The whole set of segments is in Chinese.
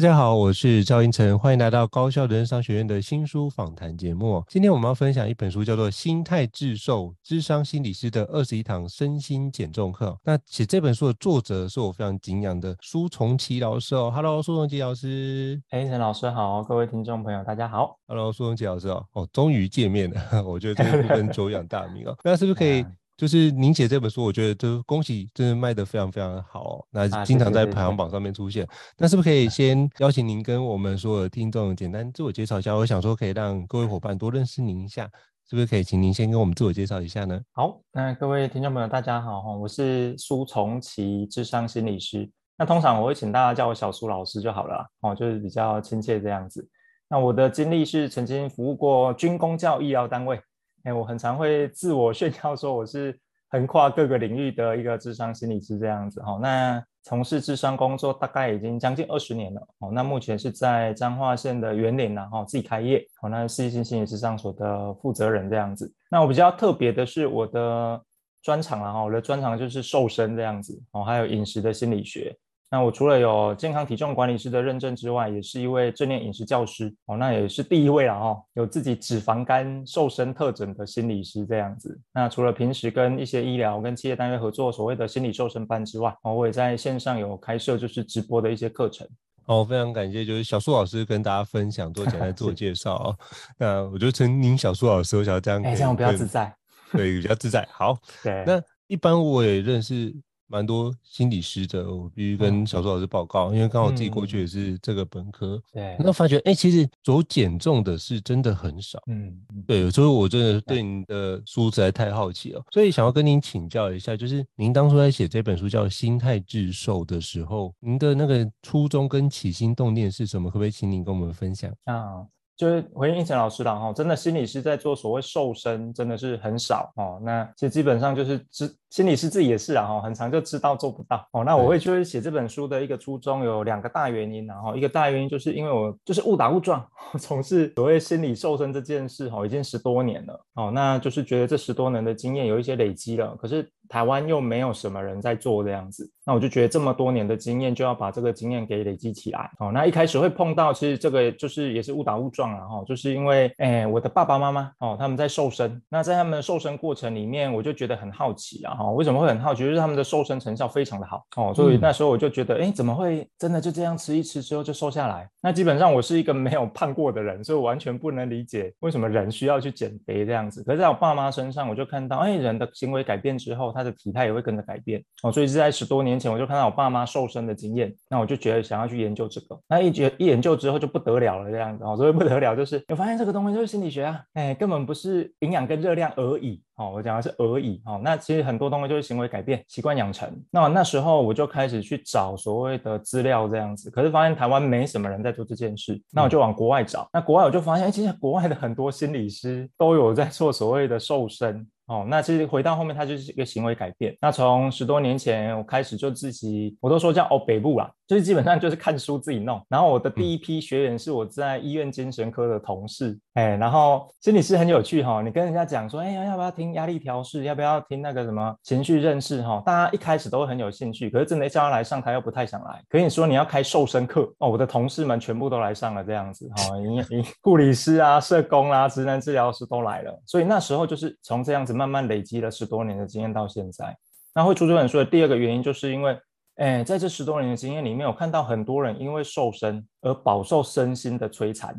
大家好，我是赵英成，欢迎来到高校人商学院的新书访谈节目。今天我们要分享一本书，叫做《心态致瘦：智商心理师的二十一堂身心减重课》。那写这本书的作者是我非常敬仰的苏从奇老师哦。Hello，苏从奇老师。胤丞老师好，各位听众朋友大家好。Hello，苏从奇老师哦。哦，终于见面了，我觉得这个 部分久仰大名哦。那是不是可以？就是您写这本书，我觉得就恭喜，真的卖得非常非常好哦。那经常在排行榜上面出现。那是不是可以先邀请您跟我们所有的听众简单自我介绍一下？我想说可以让各位伙伴多认识您一下，是不是可以请您先跟我们自我介绍一下呢？好，那各位听众朋友大家好哈，我是苏从奇，智商心理师。那通常我会请大家叫我小苏老师就好了哦，就是比较亲切这样子。那我的经历是曾经服务过军工教医疗单位。哎，我很常会自我炫耀说我是横跨各个领域的一个智商心理师这样子哈。那从事智商工作大概已经将近二十年了哦。那目前是在彰化县的园林然后自己开业哦。那世纪心心理智商所的负责人这样子。那我比较特别的是我的专长然后我的专长就是瘦身这样子哦，还有饮食的心理学。那我除了有健康体重管理师的认证之外，也是一位正念饮食教师哦，那也是第一位了哦，有自己脂肪肝瘦身特征的心理师这样子。那除了平时跟一些医疗跟企业单位合作所谓的心理瘦身班之外，哦，我也在线上有开设就是直播的一些课程。哦，非常感谢，就是小苏老师跟大家分享做简单自我 介绍哦。那我就称您小苏老师，我想要这样，哎，这样比较自在，对，比较自在。好，对。那一般我也认识。蛮多心理师的，我必须跟小苏老师报告，嗯、因为刚好自己过去也是这个本科，嗯、对，那发觉哎、欸，其实走减重的是真的很少，嗯，对，所以我真的对您的书实在太好奇了，所以想要跟您请教一下，就是您当初在写这本书叫《心态致瘦》的时候，您的那个初衷跟起心动念是什么？可不可以请您跟我们分享啊？就是回应胤丞老师了哈，真的心理师在做所谓瘦身真的是很少哦。那其实基本上就是知心理师自己也是啊哈，很常就知道做不到哦。那我会就是写这本书的一个初衷有两个大原因，然后一个大原因就是因为我就是误打误撞 从事所谓心理瘦身这件事哈，已经十多年了哦。那就是觉得这十多年的经验有一些累积了，可是台湾又没有什么人在做这样子，那我就觉得这么多年的经验就要把这个经验给累积起来哦。那一开始会碰到，其实这个就是也是误打误撞。然后就是因为，哎，我的爸爸妈妈哦，他们在瘦身。那在他们的瘦身过程里面，我就觉得很好奇啊，哈，为什么会很好奇？就是他们的瘦身成效非常的好哦，所以那时候我就觉得，哎，怎么会真的就这样吃一吃之后就瘦下来？那基本上我是一个没有胖过的人，所以我完全不能理解为什么人需要去减肥这样子。可是在我爸妈身上，我就看到，哎，人的行为改变之后，他的体态也会跟着改变哦。所以是在十多年前，我就看到我爸妈瘦身的经验，那我就觉得想要去研究这个。那一觉一研究之后就不得了了这样子哦，所以不得了就是。我发现这个东西就是心理学啊，哎，根本不是营养跟热量而已哦。我讲的是而已哦。那其实很多东西就是行为改变、习惯养成。那那时候我就开始去找所谓的资料这样子，可是发现台湾没什么人在做这件事。那我就往国外找。那国外我就发现，哎，其实国外的很多心理师都有在做所谓的瘦身。哦。那其实回到后面，它就是一个行为改变。那从十多年前我开始就自己，我都说叫哦北部啦，就是基本上就是看书自己弄。然后我的第一批学员是我在医院精神科的同事，哎、嗯，然后心理师很有趣哈、哦，你跟人家讲说，哎呀，要不要听压力调试？要不要听那个什么情绪认识？哈，大家一开始都会很有兴趣，可是真的叫他来上台又不太想来。可以说你要开瘦身课哦，我的同事们全部都来上了这样子哈，营营护理师啊、社工啊、职能治疗师都来了，所以那时候就是从这样子慢慢累积了十多年的经验到现在。那会出这本书的第二个原因，就是因为，哎，在这十多年的经验里面，我看到很多人因为瘦身而饱受身心的摧残。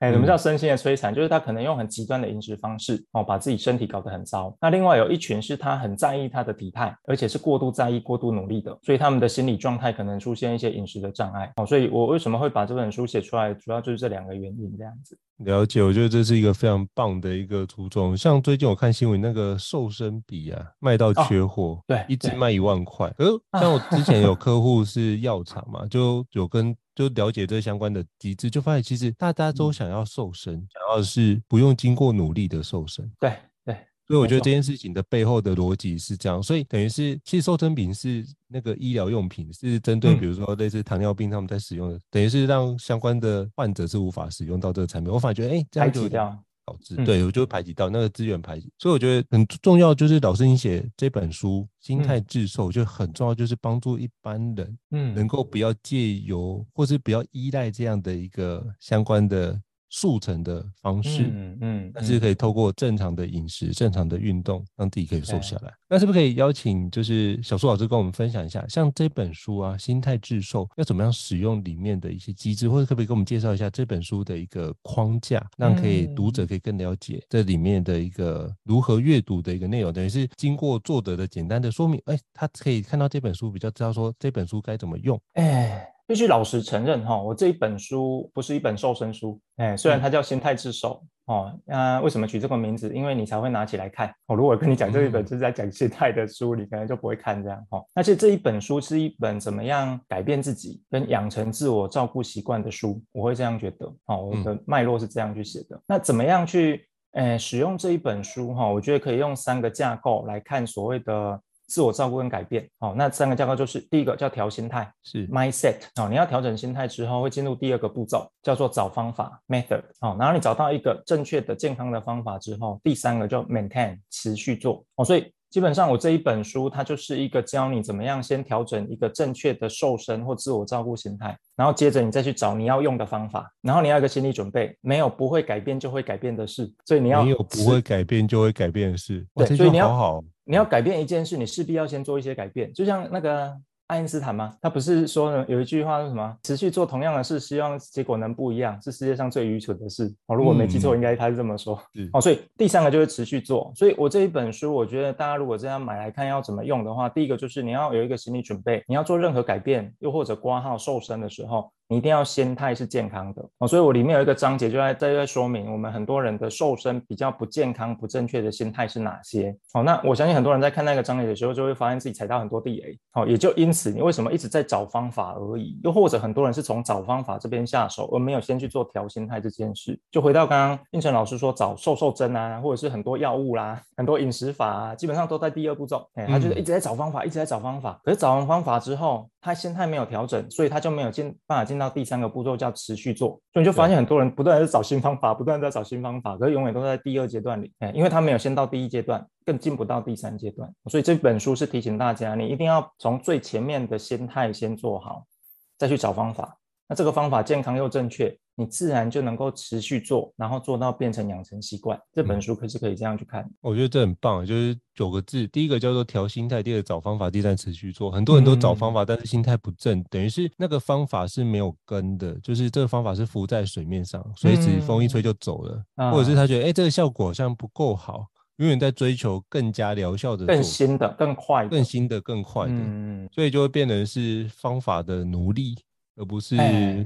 哎，什么叫身心的摧残？就是他可能用很极端的饮食方式哦，把自己身体搞得很糟。那另外有一群是他很在意他的体态，而且是过度在意、过度努力的，所以他们的心理状态可能出现一些饮食的障碍哦。所以我为什么会把这本书写出来，主要就是这两个原因这样子。了解，我觉得这是一个非常棒的一个初衷。像最近我看新闻，那个瘦身笔啊，卖到缺货，哦，对，一支卖一万块。呃，像我之前有 客户是药厂嘛，就有跟。就了解这相关的机制，就发现其实大家都想要瘦身，嗯、想要的是不用经过努力的瘦身。对对，所以我觉得这件事情的背后的逻辑是这样。所以等于是，其实瘦身品是那个医疗用品，是针对比如说类似糖尿病他们在使用的，嗯、等于是让相关的患者是无法使用到这个产品。我反而觉得，哎、欸，这样就。导致对，我就会排挤到那个资源排挤，所以我觉得很重要，就是老师你写这本书《心态致瘦》就很重要，就是帮助一般人，嗯，能够不要借由或是不要依赖这样的一个相关的。速成的方式，嗯嗯，但是可以透过正常的饮食、正常的运动，让自己可以瘦下来。那是不是可以邀请就是小苏老师跟我们分享一下，像这本书啊，《心态致瘦》要怎么样使用里面的一些机制，或者可不可以给我们介绍一下这本书的一个框架，让可以读者可以更了解这里面的一个如何阅读的一个内容？等于是经过作者的简单的说明，哎，他可以看到这本书，比较知道说这本书该怎么用，哎。必须老实承认哈，我这一本书不是一本瘦身书，哎，虽然它叫心态致瘦哦，那为什么取这个名字？因为你才会拿起来看。我如果跟你讲这一本就是在讲心态的书，你可能就不会看这样哈。而且这一本书是一本怎么样改变自己跟养成自我照顾习惯的书，我会这样觉得哦，我的脉络是这样去写的。那怎么样去诶使用这一本书哈？我觉得可以用三个架构来看所谓的。自我照顾跟改变，好，那三个架构就是第一个叫调心态，是。mindset，好，你要调整心态之后，会进入第二个步骤，叫做找方法 method，好，然后你找到一个正确的健康的方法之后，第三个叫 maintain 持续做，哦，所以。基本上，我这一本书它就是一个教你怎么样先调整一个正确的瘦身或自我照顾心态，然后接着你再去找你要用的方法，然后你要有一个心理准备，没有不会改变就会改变的事，所以你要没有不会改变就会改变的事，对，所以你要你要改变一件事，你势必要先做一些改变，就像那个。爱因斯坦吗？他不是说呢，有一句话是什么？持续做同样的事，希望结果能不一样，是世界上最愚蠢的事。哦，如果没记错，应该他是这么说。嗯、哦，所以第三个就是持续做。所以我这一本书，我觉得大家如果这样买来看，要怎么用的话，第一个就是你要有一个心理准备，你要做任何改变，又或者挂号瘦身的时候。你一定要心态是健康的哦，所以我里面有一个章节就在在在说明我们很多人的瘦身比较不健康、不正确的心态是哪些。好，那我相信很多人在看那个章节的时候，就会发现自己踩到很多地雷。好，也就因此，你为什么一直在找方法而已？又或者很多人是从找方法这边下手，而没有先去做调心态这件事。就回到刚刚应成老师说找瘦瘦针啊，或者是很多药物啦、很多饮食法啊，基本上都在第二步骤。哎，他就是一直在找方法，一直在找方法。可是找完方法之后，他心态没有调整，所以他就没有进办法进到第三个步骤，叫持续做。所以你就发现很多人不断在找新方法，不断在找新方法，可是永远都在第二阶段里，因为他没有先到第一阶段，更进不到第三阶段。所以这本书是提醒大家，你一定要从最前面的心态先做好，再去找方法。那这个方法健康又正确，你自然就能够持续做，然后做到变成养成习惯。这本书可是可以这样去看。我觉得这很棒，就是九个字，第一个叫做调心态，第二个找方法，第三持续做。很多人都找方法，嗯、但是心态不正，等于是那个方法是没有根的，就是这个方法是浮在水面上，随时风一吹就走了，嗯、或者是他觉得哎、欸、这个效果好像不够好，永远在追求更加疗效的、更新的、更快的、更新的、更快的，嗯、所以就会变成是方法的奴隶。而不是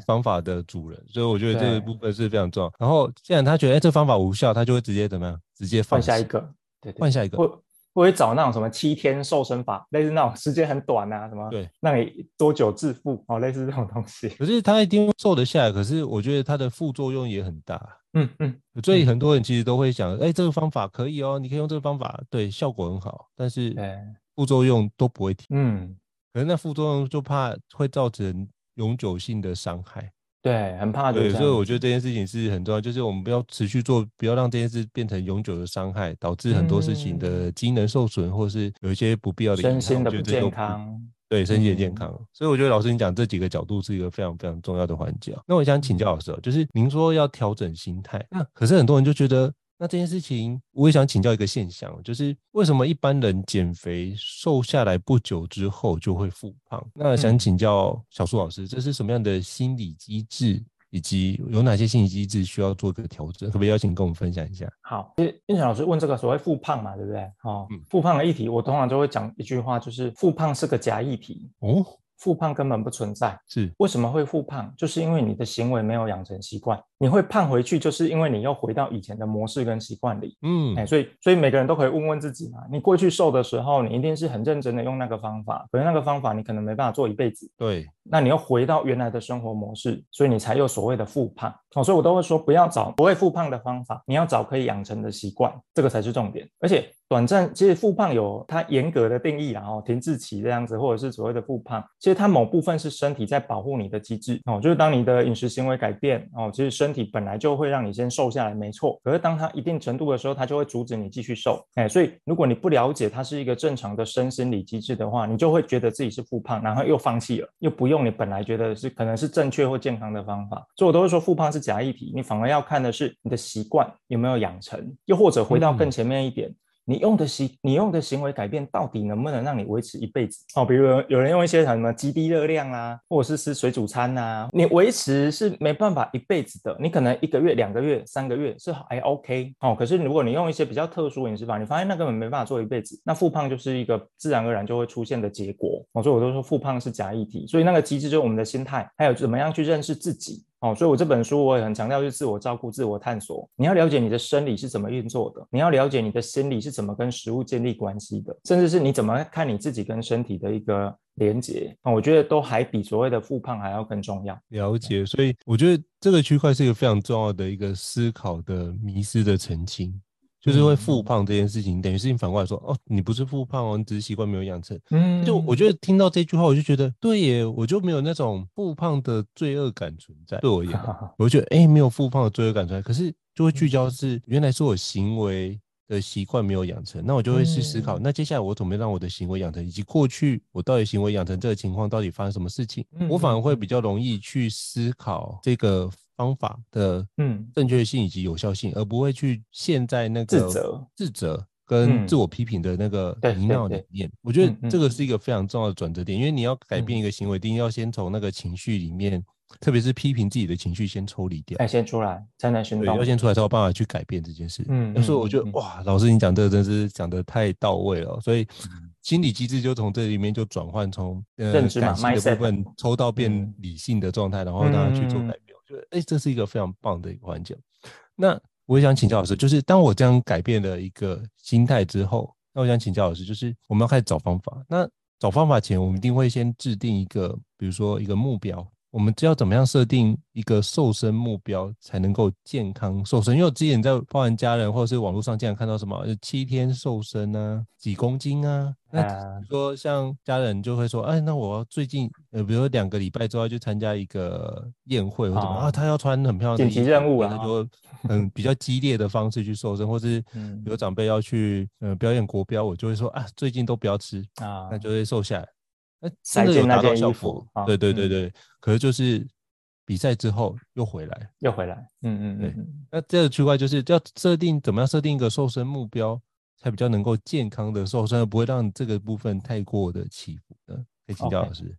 方法的主人，欸、所以我觉得这个部分是非常重要。然后，既然他觉得哎、欸，这方法无效，他就会直接怎么样？直接放下一个，对，对，换下一个。会会找那种什么七天瘦身法，类似那种时间很短啊，什么对，让你多久致富哦，类似这种东西。可是他一定瘦得下来，可是我觉得它的副作用也很大。嗯嗯，所以很多人其实都会想，哎、欸，这个方法可以哦，你可以用这个方法，对，效果很好，但是副作用都不会停。嗯，可是那副作用就怕会造成永久性的伤害。对，很怕。对，所以我觉得这件事情是很重要，就是我们不要持续做，不要让这件事变成永久的伤害，导致很多事情的机能受损，嗯、或是有一些不必要的影响。身心的不健康。对，身体的健康。嗯、所以我觉得老师你讲这几个角度是一个非常非常重要的环节。那我想请教老师，就是您说要调整心态，那可是很多人就觉得。那这件事情，我也想请教一个现象，就是为什么一般人减肥瘦下来不久之后就会复胖？那想请教小树老师，这是什么样的心理机制，以及有哪些心理机制需要做一个调整？可不可以邀请跟我们分享一下？好，因为胤丞老师问这个所谓复胖嘛，对不对？哦，复胖的议题，我通常就会讲一句话，就是复胖是个假议题哦。复胖根本不存在，是为什么会复胖？就是因为你的行为没有养成习惯，你会胖回去，就是因为你又回到以前的模式跟习惯里。嗯，哎，所以所以每个人都可以问问自己嘛，你过去瘦的时候，你一定是很认真的用那个方法，可是那个方法你可能没办法做一辈子。对，那你又回到原来的生活模式，所以你才有所谓的复胖。哦，所以我都会说不要找不会复胖的方法，你要找可以养成的习惯，这个才是重点，而且。短暂其实复胖有它严格的定义，然后停滞期这样子，或者是所谓的复胖，其实它某部分是身体在保护你的机制哦，就是当你的饮食行为改变哦，其实身体本来就会让你先瘦下来，没错。可是当它一定程度的时候，它就会阻止你继续瘦，哎，所以如果你不了解它是一个正常的身心理机制的话，你就会觉得自己是复胖，然后又放弃了，又不用你本来觉得是可能是正确或健康的方法。所以我都会说复胖是假议题，你反而要看的是你的习惯有没有养成，又或者回到更前面一点。嗯你用的行，你用的行为改变到底能不能让你维持一辈子？哦，比如有人用一些什么极低热量啊，或者是吃水煮餐啊，你维持是没办法一辈子的。你可能一个月、两个月、三个月是还 OK 哦。可是如果你用一些比较特殊饮食法，你发现那根本没办法做一辈子，那复胖就是一个自然而然就会出现的结果。哦，所以我都说复胖是假议题。所以那个机制就是我们的心态，还有怎么样去认识自己。哦，所以我这本书我也很强调，就是自我照顾、自我探索。你要了解你的生理是怎么运作的，你要了解你的心理是怎么跟食物建立关系的，甚至是你怎么看你自己跟身体的一个连接。啊，我觉得都还比所谓的复胖还要更重要。了解，所以我觉得这个区块是一个非常重要的一个思考的迷失的澄清。就是会复胖这件事情，嗯、等于是你反过来说，哦，你不是复胖哦，你只是习惯没有养成。嗯，就我觉得听到这句话，我就觉得对耶，我就没有那种复胖的罪恶感存在。对我而言，我就觉得哎，没有复胖的罪恶感存在。可是就会聚焦是，原来是我行为的习惯没有养成，那我就会去思考，嗯、那接下来我怎么让我的行为养成，以及过去我到底行为养成这个情况到底发生什么事情，嗯、我反而会比较容易去思考这个。方法的嗯。正确性以及有效性，嗯、而不会去陷在那个自责、自责跟自我批评的那个泥淖里面。我觉得这个是一个非常重要的转折点，因为你要改变一个行为，一定要先从那个情绪里面，特别是批评自己的情绪先抽离掉，先出来才能行动。对，要先出来才有办法去改变这件事。嗯，所以我觉得哇，老师你讲这个真是讲的太到位了。所以心理机制就从这里面就转换，从呃感性的部分抽到变理性的状态，然后让他去做改变。哎，这是一个非常棒的一个环节。那我也想请教老师，就是当我这样改变了一个心态之后，那我想请教老师，就是我们要开始找方法。那找方法前，我们一定会先制定一个，比如说一个目标。我们知道怎么样设定一个瘦身目标才能够健康瘦身？因为我之前在包含家人或者是网络上经常看到什么七天瘦身啊，几公斤啊。那比如说像家人就会说，哎，那我最近呃，比如说两个礼拜之后要去参加一个宴会或者什么啊，他要穿很漂亮的紧急任务啊，他就很比较激烈的方式去瘦身，或是 比如长辈要去呃表演国标，我就会说啊，最近都不要吃啊，那就会瘦下来。那真的有达到效果，对对对对。可是就是比赛之后又回来，又回来，嗯嗯对。那这个区块就是要设定怎么样设定一个瘦身目标，才比较能够健康的瘦身，而不会让这个部分太过的起伏的。可以请教老师。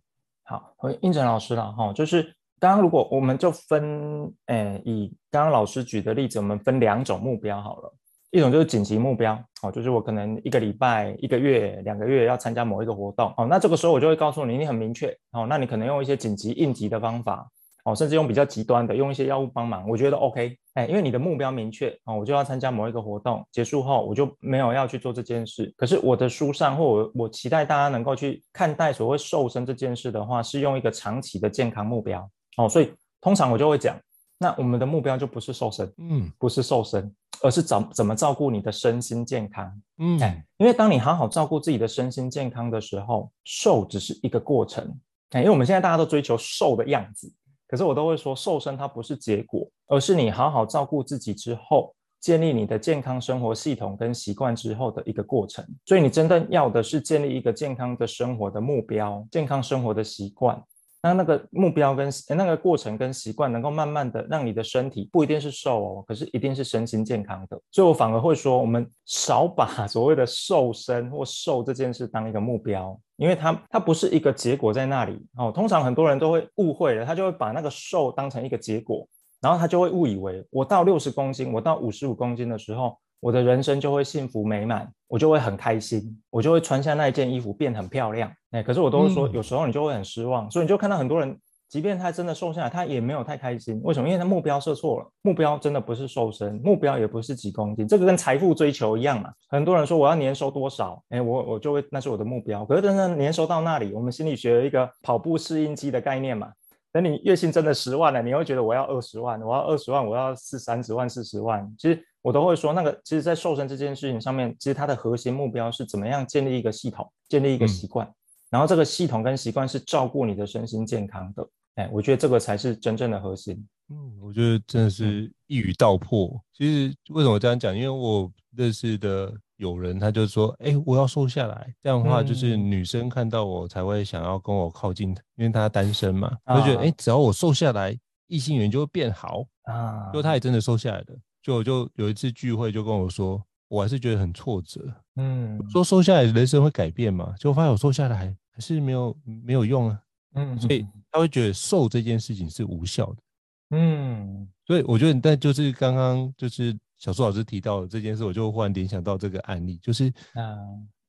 好，回胤丞老师了哈，就是刚刚如果我们就分，诶、欸，以刚刚老师举的例子，我们分两种目标好了。一种就是紧急目标，哦，就是我可能一个礼拜、一个月、两个月要参加某一个活动，哦，那这个时候我就会告诉你，你很明确，哦，那你可能用一些紧急应急的方法，哦，甚至用比较极端的，用一些药物帮忙，我觉得 OK，哎，因为你的目标明确，哦，我就要参加某一个活动，结束后我就没有要去做这件事。可是我的书上或我我期待大家能够去看待所谓瘦身这件事的话，是用一个长期的健康目标，哦，所以通常我就会讲。那我们的目标就不是瘦身，嗯，不是瘦身，而是怎怎么照顾你的身心健康，嗯，因为当你好好照顾自己的身心健康的时候，瘦只是一个过程，哎，因为我们现在大家都追求瘦的样子，可是我都会说，瘦身它不是结果，而是你好好照顾自己之后，建立你的健康生活系统跟习惯之后的一个过程。所以你真正要的是建立一个健康的生活的目标，健康生活的习惯。那那个目标跟那个过程跟习惯，能够慢慢的让你的身体不一定是瘦哦，可是一定是身心健康的。所以我反而会说，我们少把所谓的瘦身或瘦这件事当一个目标，因为它它不是一个结果在那里哦。通常很多人都会误会了，他就会把那个瘦当成一个结果，然后他就会误以为我到六十公斤，我到五十五公斤的时候。我的人生就会幸福美满，我就会很开心，我就会穿下那一件衣服变很漂亮。哎，可是我都会说，有时候你就会很失望，嗯、所以你就看到很多人，即便他真的瘦下来，他也没有太开心。为什么？因为他目标设错了，目标真的不是瘦身，目标也不是几公斤，这个跟财富追求一样嘛。很多人说我要年收多少，哎，我我就会那是我的目标。可是真正年收到那里，我们心理学有一个跑步适应期的概念嘛。等你月薪真的十万了，你会觉得我要二十万，我要二十万，我要四三十万、四十万，其实。我都会说，那个其实，在瘦身这件事情上面，其实它的核心目标是怎么样建立一个系统，建立一个习惯，嗯、然后这个系统跟习惯是照顾你的身心健康的。哎，我觉得这个才是真正的核心。嗯，我觉得真的是一语道破。嗯、其实为什么我这样讲？因为我认识的友人，他就说，哎，我要瘦下来，这样的话就是女生看到我才会想要跟我靠近，因为她单身嘛，他就觉得，哎，只要我瘦下来，异性缘就会变好啊。就他也真的瘦下来了。就就有一次聚会，就跟我说，我还是觉得很挫折。嗯，说瘦下来人生会改变嘛？就发现我瘦下来还是没有没有用啊。嗯，所以他会觉得瘦这件事情是无效的。嗯，所以我觉得，但就是刚刚就是小苏老师提到的这件事，我就忽然联想到这个案例，就是啊，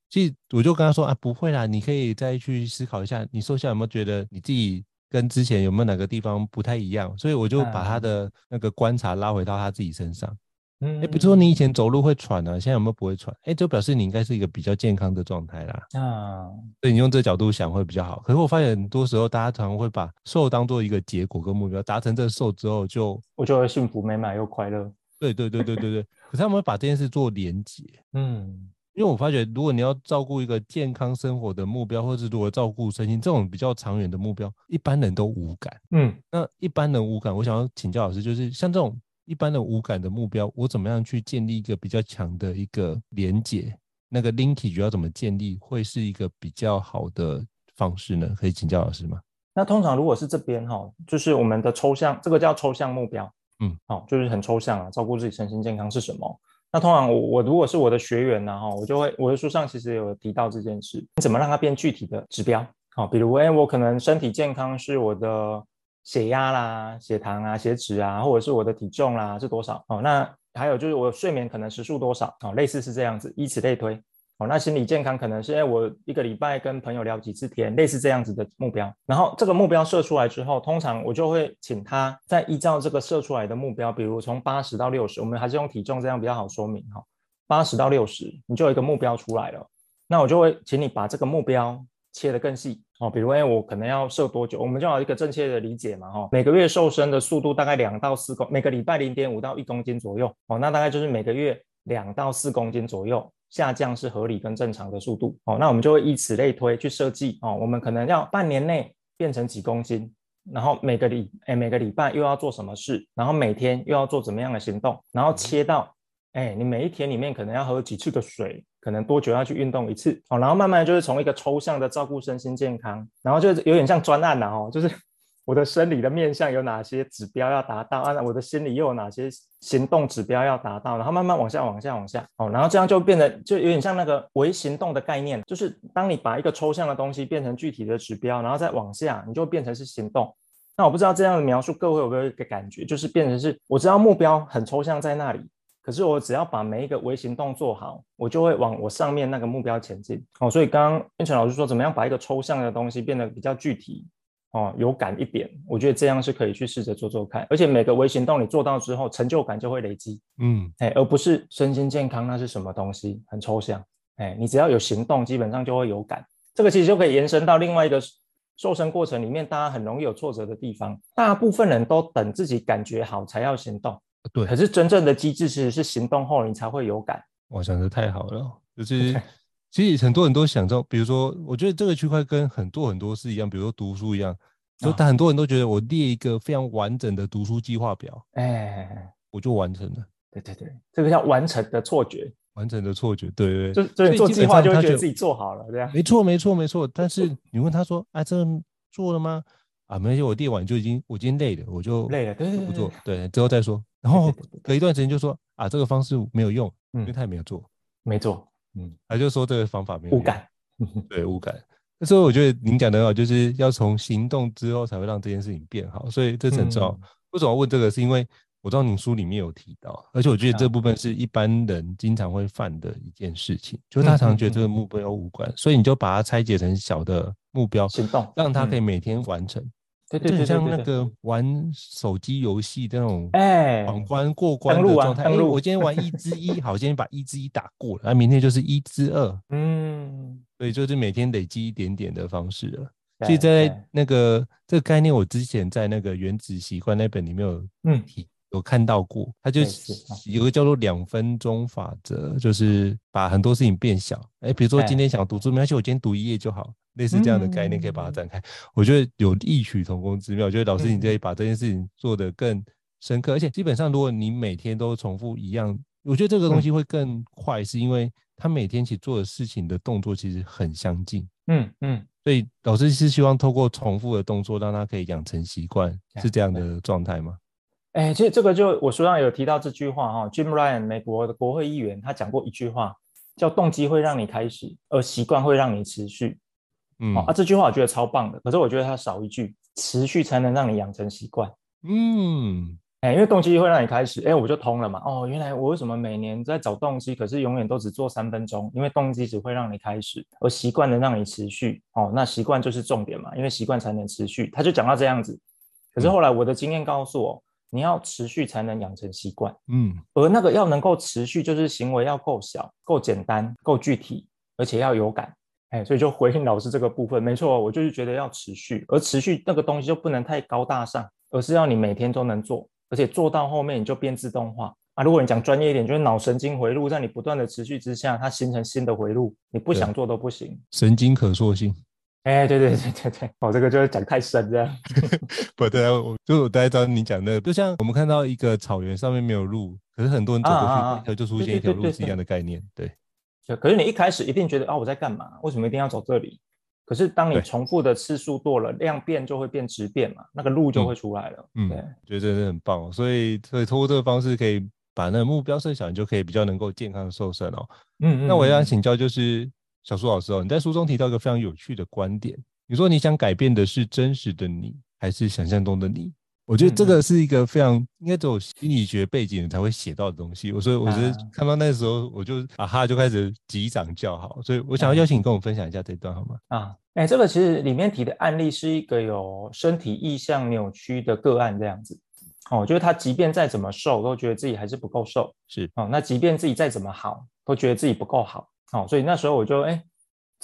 其实我就跟他说啊，不会啦，你可以再去思考一下，你瘦下来有没有觉得你自己。跟之前有没有哪个地方不太一样？所以我就把他的那个观察拉回到他自己身上。嗯，哎，比如说你以前走路会喘啊，现在有没有不会喘？哎，就表示你应该是一个比较健康的状态啦。啊，所以你用这个角度想会比较好。可是我发现很多时候大家常常会把瘦当做一个结果跟目标，达成这个瘦之后就我就会幸福美满又快乐。对对对对对对。可是他们会把这件事做连结。嗯。因为我发觉，如果你要照顾一个健康生活的目标，或者是如何照顾身心这种比较长远的目标，一般人都无感。嗯，那一般人无感，我想要请教老师，就是像这种一般人无感的目标，我怎么样去建立一个比较强的一个连结？那个 linkage 要怎么建立，会是一个比较好的方式呢？可以请教老师吗？那通常如果是这边哈，就是我们的抽象，这个叫抽象目标。嗯，好，就是很抽象啊，照顾自己身心健康是什么？那通常我我如果是我的学员呢哈，我就会我的书上其实有提到这件事，你怎么让它变具体的指标？好，比如哎，我可能身体健康是我的血压啦、血糖啊、血脂啊，或者是我的体重啦是多少？哦，那还有就是我睡眠可能时数多少？哦，类似是这样子，以此类推。哦，那心理健康可能是哎，我一个礼拜跟朋友聊几次天，类似这样子的目标。然后这个目标设出来之后，通常我就会请他再依照这个设出来的目标，比如从八十到六十，我们还是用体重这样比较好说明哈。八十到六十，你就有一个目标出来了。那我就会请你把这个目标切得更细哦，比如哎，我可能要瘦多久？我们就要一个正确的理解嘛哈。每个月瘦身的速度大概两到四公，每个礼拜零点五到一公斤左右哦，那大概就是每个月两到四公斤左右。下降是合理跟正常的速度哦，那我们就会以此类推去设计哦，我们可能要半年内变成几公斤，然后每个礼哎每个礼拜又要做什么事，然后每天又要做怎么样的行动，然后切到哎你每一天里面可能要喝几次的水，可能多久要去运动一次哦，然后慢慢就是从一个抽象的照顾身心健康，然后就有点像专案了哦，就是。我的生理的面向有哪些指标要达到啊？我的心理又有哪些行动指标要达到？然后慢慢往下、往下、往下，哦，然后这样就变得就有点像那个微行动的概念，就是当你把一个抽象的东西变成具体的指标，然后再往下，你就变成是行动。那我不知道这样的描述各位有没有一个感觉，就是变成是我知道目标很抽象在那里，可是我只要把每一个微行动做好，我就会往我上面那个目标前进。哦，所以刚刚胤丞老师说，怎么样把一个抽象的东西变得比较具体？哦，有感一点，我觉得这样是可以去试着做做看，而且每个微行动你做到之后，成就感就会累积，嗯，哎，而不是身心健康那是什么东西，很抽象，哎，你只要有行动，基本上就会有感。这个其实就可以延伸到另外一个瘦身过程里面，大家很容易有挫折的地方，大部分人都等自己感觉好才要行动。对，可是真正的机制其实是行动后你才会有感。我想的太好了，就是 其实很多人都想到，比如说，我觉得这个区块跟很多很多事一样，比如说读书一样，就他很多人都觉得我列一个非常完整的读书计划表，哎，我就完成了。对对对，这个叫完成的错觉，完成的错觉，对对对，就就做计划就会觉得自己做好了，这样。没错没错没错，但是你问他说，啊，这个做了吗？啊，没关系，我列完就已经，我今天累了，我就累了，对对对，不做，对，之后再说。然后隔一段时间就说，啊，这个方式没有用，因为他也没有做，没做，嗯，他就说这个方法没有用，无感，对，无感。所以我觉得您讲的很好，就是要从行动之后才会让这件事情变好，所以这是很重要。为什么要问这个？是因为我知道您书里面有提到，而且我觉得这部分是一般人经常会犯的一件事情，就是他常常觉得这个目标无关，所以你就把它拆解成小的目标，行动，让他可以每天完成。对对对，像那个玩手机游戏那种，哎，闯关过关的状态。哎，我今天玩一之一，好，今天把一之一打过了，那明天就是一之二。嗯，所以就是每天累积一点点的方式了。所以在那个这个概念，我之前在那个原子习惯那本里面有嗯有看到过，它就是有个叫做两分钟法则，就是把很多事情变小。哎，比如说今天想读书，没关系，我今天读一页就好。类似这样的概念，可以把它展开。嗯、我觉得有异曲同工之妙。我觉得老师，你可以把这件事情做得更深刻，嗯、而且基本上，如果你每天都重复一样，我觉得这个东西会更快，是因为他每天去做的事情的动作其实很相近。嗯嗯，所以老师是希望透过重复的动作，让他可以养成习惯，是这样的状态吗？哎、欸，其实这个就我书上有提到这句话哈，Jim Ryan 美国的国会议员他讲过一句话，叫动机会让你开始，而习惯会让你持续。嗯啊，这句话我觉得超棒的，可是我觉得它少一句，持续才能让你养成习惯。嗯，哎，因为动机会让你开始，哎，我就通了嘛。哦，原来我为什么每年在找动机，可是永远都只做三分钟？因为动机只会让你开始，而习惯能让你持续。哦，那习惯就是重点嘛，因为习惯才能持续。他就讲到这样子，可是后来我的经验告诉我，你要持续才能养成习惯。嗯，而那个要能够持续，就是行为要够小、够简单、够具体，而且要有感。哎，所以就回应老师这个部分，没错，我就是觉得要持续，而持续那个东西就不能太高大上，而是要你每天都能做，而且做到后面你就变自动化啊。如果你讲专业一点，就是脑神经回路在你不断的持续之下，它形成新的回路，你不想做都不行。神经可塑性。哎，对对对对对，哦，这个就是讲太深这样。不对啊，我就我大概知道你讲的，就像我们看到一个草原上面没有路，可是很多人走过去，啊啊啊就出现一条路是一样的概念，对。可是你一开始一定觉得啊，我在干嘛？为什么一定要走这里？可是当你重复的次数多了，量变就会变质变嘛，那个路就会出来了。嗯，对，觉得真的很棒。所以，所以通过这个方式，可以把那个目标设小，你就可以比较能够健康的瘦身哦。嗯，嗯，那我想请教，就是小苏老师哦，你在书中提到一个非常有趣的观点，你说你想改变的是真实的你，还是想象中的你？我觉得这个是一个非常应该只有心理学背景才会写到的东西。我所以我觉得看到那时候，我就啊哈就开始击掌叫好。所以我想要邀请你跟我分享一下这段好吗？啊，哎，这个其实里面提的案例是一个有身体意向扭曲的个案这样子。哦，就是他即便再怎么瘦，都觉得自己还是不够瘦。是哦，那即便自己再怎么好，都觉得自己不够好。哦，所以那时候我就哎。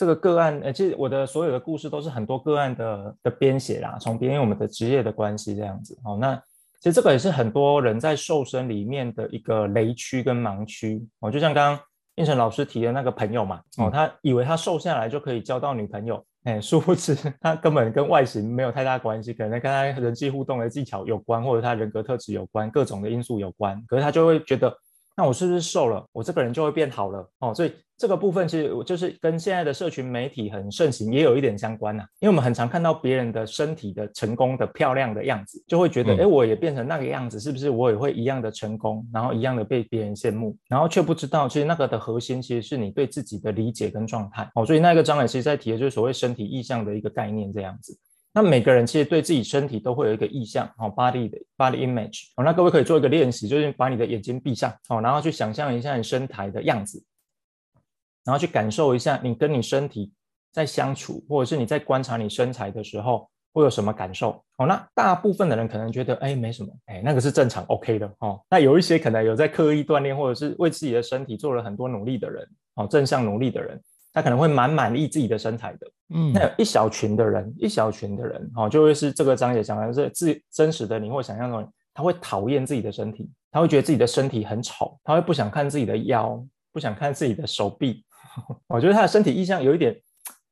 这个个案，呃，其实我的所有的故事都是很多个案的的编写啦，从别人我们的职业的关系这样子。哦，那其实这个也是很多人在瘦身里面的一个雷区跟盲区。哦，就像刚刚应成老师提的那个朋友嘛，哦，他以为他瘦下来就可以交到女朋友，哎，殊不知他根本跟外形没有太大关系，可能跟他人际互动的技巧有关，或者他人格特质有关，各种的因素有关。可是他就会觉得。那我是不是瘦了，我这个人就会变好了哦？所以这个部分其实我就是跟现在的社群媒体很盛行也有一点相关呐、啊，因为我们很常看到别人的身体的成功的漂亮的样子，就会觉得，哎，我也变成那个样子，是不是我也会一样的成功，然后一样的被别人羡慕，然后却不知道，其实那个的核心其实是你对自己的理解跟状态哦。所以那个章也其实在提的就是所谓身体意向的一个概念这样子。那每个人其实对自己身体都会有一个意象，哦，body 的 body image，哦，那各位可以做一个练习，就是把你的眼睛闭上，哦，然后去想象一下你身材的样子，然后去感受一下你跟你身体在相处，或者是你在观察你身材的时候会有什么感受，哦，那大部分的人可能觉得，哎，没什么，哎，那个是正常，OK 的，哦，那有一些可能有在刻意锻炼，或者是为自己的身体做了很多努力的人，哦，正向努力的人。他可能会蛮满意自己的身材的，嗯，那有一小群的人，一小群的人，哦，就会是这个章节讲的是自真实的你或想象中，他会讨厌自己的身体，他会觉得自己的身体很丑，他会不想看自己的腰，不想看自己的手臂。我觉得他的身体意向有一点。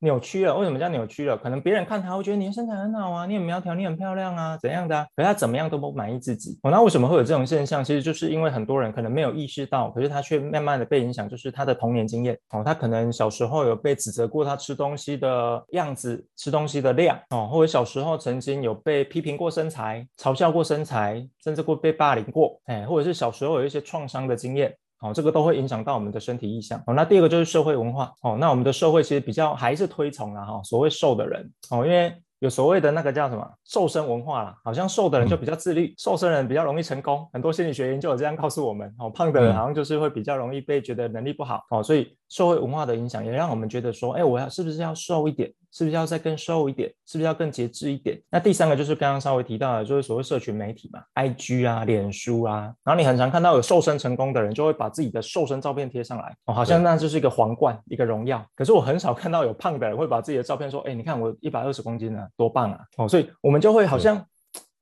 扭曲了，为什么叫扭曲了？可能别人看他会觉得你的身材很好啊，你很苗条，你很漂亮啊，怎样的？可是他怎么样都不满意自己。哦，那为什么会有这种现象？其实就是因为很多人可能没有意识到，可是他却慢慢的被影响，就是他的童年经验。哦，他可能小时候有被指责过他吃东西的样子，吃东西的量。哦，或者小时候曾经有被批评过身材，嘲笑过身材，甚至过被霸凌过。哎，或者是小时候有一些创伤的经验。哦，这个都会影响到我们的身体意向。哦，那第二个就是社会文化。哦，那我们的社会其实比较还是推崇了，哈，所谓瘦的人。哦，因为有所谓的那个叫什么瘦身文化啦，好像瘦的人就比较自律，嗯、瘦身人比较容易成功。很多心理学研究有这样告诉我们。哦，胖的人好像就是会比较容易被觉得能力不好。哦，所以。社会文化的影响也让我们觉得说，哎，我要是不是要瘦一点？是不是要再更瘦一点？是不是要更节制一点？那第三个就是刚刚稍微提到的，就是所谓社群媒体嘛，IG 啊、脸书啊，然后你很常看到有瘦身成功的人，就会把自己的瘦身照片贴上来，哦，好像那就是一个皇冠，一个荣耀。可是我很少看到有胖的人会把自己的照片说，哎，你看我一百二十公斤啊，多棒啊！哦，所以我们就会好像。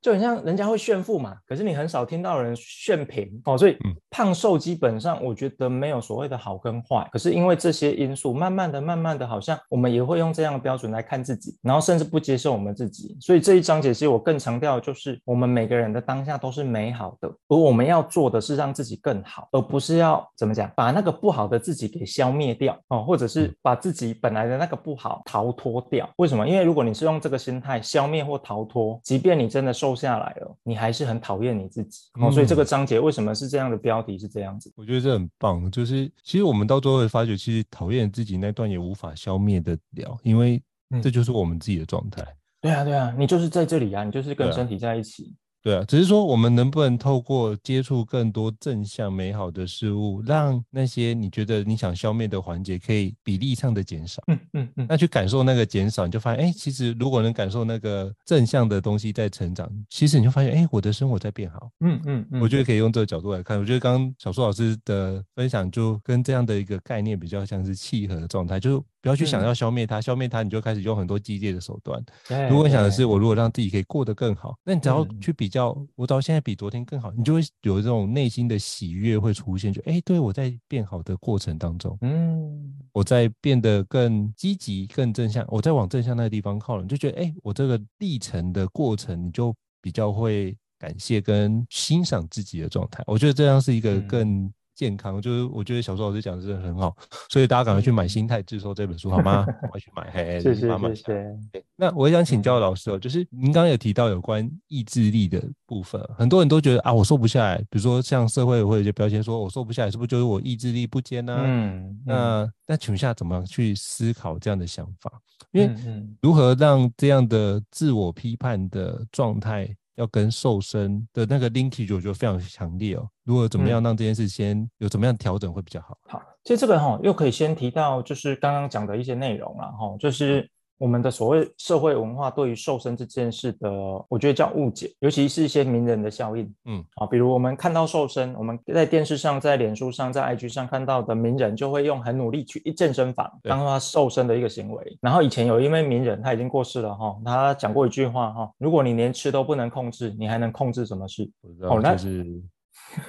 就很像人家会炫富嘛，可是你很少听到人炫贫哦，所以胖瘦基本上我觉得没有所谓的好跟坏，可是因为这些因素，慢慢的、慢慢的，好像我们也会用这样的标准来看自己，然后甚至不接受我们自己。所以这一章节其实我更强调的就是，我们每个人的当下都是美好的，而我们要做的是让自己更好，而不是要怎么讲，把那个不好的自己给消灭掉哦，或者是把自己本来的那个不好逃脱掉。为什么？因为如果你是用这个心态消灭或逃脱，即便你真的瘦下来了，你还是很讨厌你自己，哦，所以这个章节为什么是这样的标题是这样子？我觉得这很棒，就是其实我们到最后会发觉，其实讨厌自己那段也无法消灭得了，因为这就是我们自己的状态。对啊，对啊，你就是在这里啊，你就是跟身体在一起。对啊，只是说我们能不能透过接触更多正向美好的事物，让那些你觉得你想消灭的环节可以比例上的减少？嗯嗯嗯，那去感受那个减少，你就发现，哎，其实如果能感受那个正向的东西在成长，其实你就发现，哎，我的生活在变好。嗯嗯嗯，我觉得可以用这个角度来看。我觉得刚刚小树老师的分享就跟这样的一个概念比较像是契合的状态，就。不要去想要消灭它，嗯、消灭它，你就开始用很多激烈的手段。如果你想的是我如果让自己可以过得更好，那你只要去比较，嗯、我到现在比昨天更好，你就会有这种内心的喜悦会出现。就哎，对我在变好的过程当中，嗯，我在变得更积极、更正向，我在往正向那个地方靠了，你就觉得哎，我这个历程的过程，你就比较会感谢跟欣赏自己的状态。我觉得这样是一个更。嗯健康就是，我觉得小树老师讲的真的很好，所以大家赶快去买《心态致瘦》这本书，好吗？赶快去买，嘿，谢谢谢谢。那我也想请教老师哦，就是您刚刚有提到有关意志力的部分，很多人都觉得啊，我瘦不下来，比如说像社会会有一些标签，说我瘦不下来，是不是就是我意志力不坚呢？嗯，那那请问下怎么样去思考这样的想法？因为如何让这样的自我批判的状态？要跟瘦身的那个 linkage，我觉得非常强烈哦。如果怎么样让这件事先有怎么样调整会比较好？好，其实这个哈又可以先提到，就是刚刚讲的一些内容了哈，就是。我们的所谓社会文化对于瘦身这件事的，我觉得叫误解，尤其是一些名人的效应，嗯，啊，比如我们看到瘦身，我们在电视上、在脸书上、在 IG 上看到的名人，就会用很努力去一健身房当他瘦身的一个行为。然后以前有一位名人，他已经过世了哈，他讲过一句话哈，如果你连吃都不能控制，你还能控制什么事？哦，那是